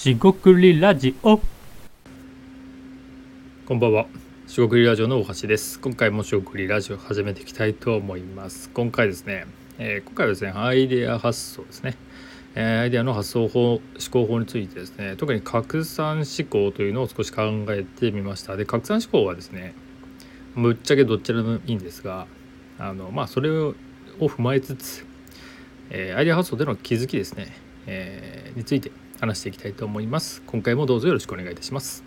しごくりラジオこんばんは。しごくりラジオの大橋です。今回もしごくりラジオ始めていきたいと思います。今回ですね、えー今回はですね、アイデア発想ですね。えアイデアの発想法、思考法についてですね、特に拡散思考というのを少し考えてみました。で、拡散思考はですね、ぶっちゃけどっちでもいいんですが、あのまあそれを踏まえつつ、えーアイデア発想での気づきですね、えーについて話していきたいと思います。今回もどうぞよろしくお願いいたします。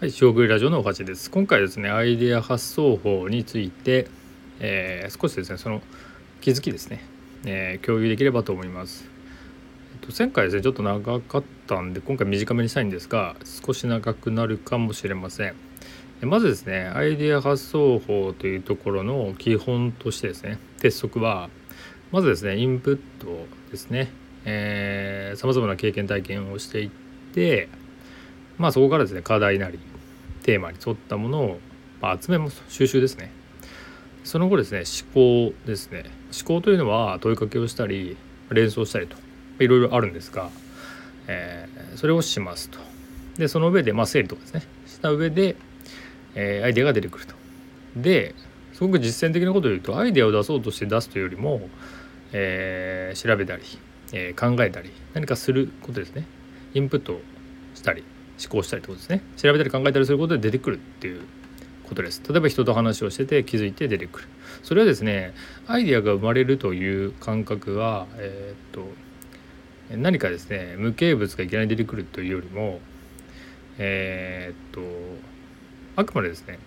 はい、小食いラジオのおはちです。今回ですね、アイデア発想法について、えー少しですね、その気づきですね、えー共有できればと思います。えっと、前回ですね、ちょっと長かったんで、今回短めにしたいんですが、少し長くなるかもしれません。えまずですね、アイデア発想法というところの基本としてですね、鉄則は、まずですね、インプットですね、さまざまな経験体験をしていって、まあそこからですね、課題なり、テーマに沿ったものを、まあ、集めます収集ですね。その後ですね思考ですね。思考というのは問いかけをしたり連想したりといろいろあるんですが、えーそれをしますと。でその上で、まあ、整理とかですねした上で、えーアイデアが出てくると。ですごく実践的なことを言うとアイデアを出そうとして出すというよりも、えー調べたり、えー考えたり何かすることですね。インプットしたり思考したりってことですね。調べたり考えたりすることで出てくるっていうことです。例えば人と話をしてて気づいて出てくる。それはですねアイデアが生まれるという感覚はえーっと何かですね無形物がいきなり出てくるというよりもえーっとあくまでですね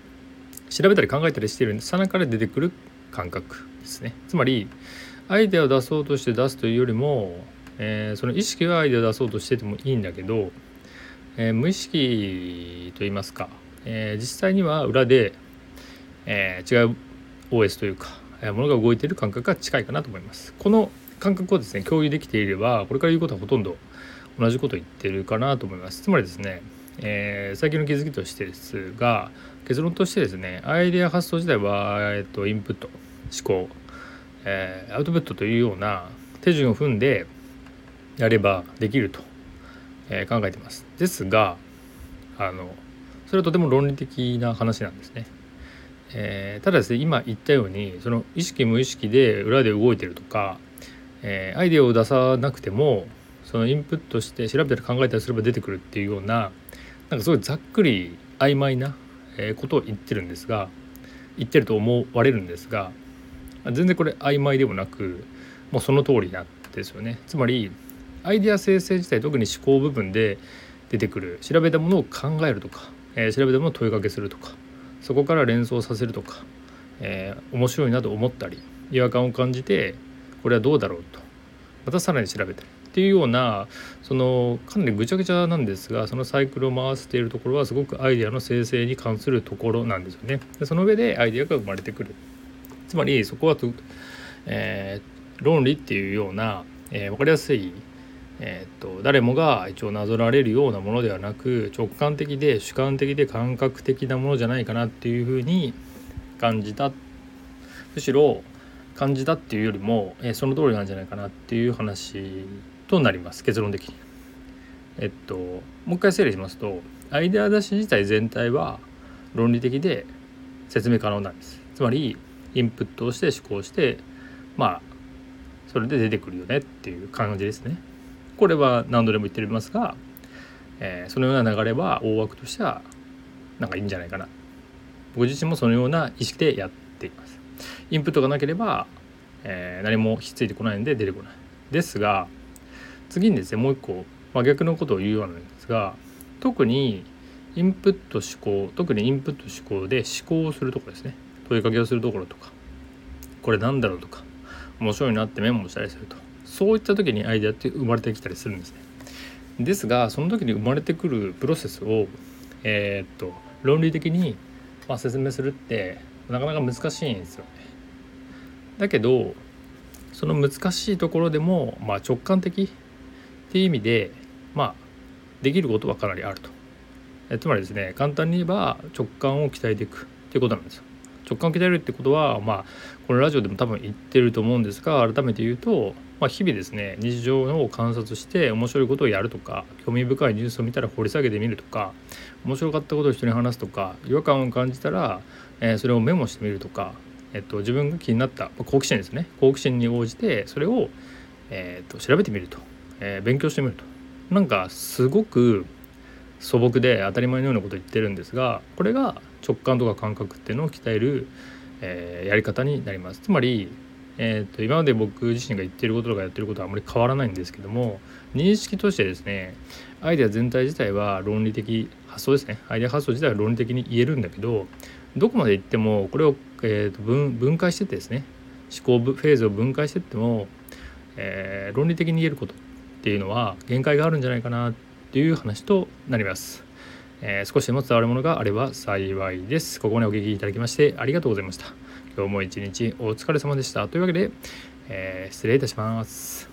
調べたり考えたりしているさなから出てくる感覚ですねつまりアイデアを出そうとして出すというよりも、えーその意識はアイデアを出そうとしててもいいんだけどえー無意識といいますか、えー実際には裏で、え違う OS というか、えものが動いている感覚が近いかなと思います。この感覚をですね共有できていればこれから言うことはほとんど同じことを言ってるかなと思います。つまりですね、えー最近の気づきとしてですが結論としてですねアイデア発想自体は、えー、とインプット思考、えーアウトプットというような手順を踏んでやればできるとえー考えてます。ですがあのそれはとても論理的な話なんですね。えーただですね今言ったようにその意識無意識で裏で動いてるとか、えーアイデアを出さなくてもそのインプットして調べたり考えたりすれば出てくるっていうようななんかすごいざっくり曖昧なことを言ってるんですが言ってると思われるんですが全然これ曖昧でもなくもうその通りなんですよね。つまりアイデア生成自体特に思考部分で出てくる調べたものを考えるとか、え調べたものを問いかけするとかそこから連想させるとか、えー面白いなと思ったり違和感を感じてこれはどうだろうとまたさらに調べたりっていうようなそのかなりぐちゃぐちゃなんですがそのサイクルを回しているところはすごくアイデアの生成に関するところなんですよね。でその上でアイデアが生まれてくるつまりそこはと、えー論理っていうような、えー分かりやすいえー、と誰もが一応なぞられるようなものではなく直感的で主観的で感覚的なものじゃないかなっていうふうに感じたむしろ感じたっていうよりも、えーその通りなんじゃないかなっていう話となります結論的に。えっともう一回整理しますとアイデア出し自体全体は論理的で説明可能なんです。つまりインプットをして思考してまあそれで出てくるよねっていう感じですね。これは何度でも言っておりますが、えーそのような流れは大枠としてはなんかいいんじゃないかな僕自身もそのような意識でやっていますインプットがなければ、えー何もひっついてこないので出てこないですが次にですねもう一個、ま、逆のことを言うようなんですが特にインプット思考特にインプット思考で思考をするところですね。問いかけをするところとかこれなんだろうとか面白いなってメモしたりするとそういった時にアイデアって生まれてきたりするんですね。ですがその時に生まれてくるプロセスをえーっと論理的に、ま、説明するってなかなか難しいんですよね。だけどその難しいところでも、まあ、直感的っていう意味でまあできることはかなりあると。えつまりですね簡単に言えば直感を鍛えていくっていうことなんですよ。直感を鍛えるってことはまあこのラジオでも多分言ってると思うんですが改めて言うと、まあ、日々ですね日常を観察して面白いことをやるとか興味深いニュースを見たら掘り下げてみるとか面白かったことを人に話すとか違和感を感じたら、えー、それをメモしてみるとか、えっと、自分が気になった好奇心ですね。好奇心に応じてそれを、えー、と調べてみると、えー、勉強してみると。なんかすごく素朴で当たり前のようなことを言ってるんですがこれが直感とか感覚っていうのを鍛える、えー、やり方になります。つまり、えーと、今まで僕自身が言ってることとかやってることはあまり変わらないんですけども認識としてですねアイデア全体自体は論理的発想ですね。アイデア発想自体は論理的に言えるんだけどどこまでいってもこれを、えーと、分分解しててですね思考フェーズを分解してっても、えー、論理的に言えることっていうのは限界があるんじゃないかなっていう話となります。えー、少しでも伝わるものがあれば幸いです。ここまでお聞きいただきましてありがとうございました。今日も一日お疲れ様でした。というわけで、えー、失礼いたします。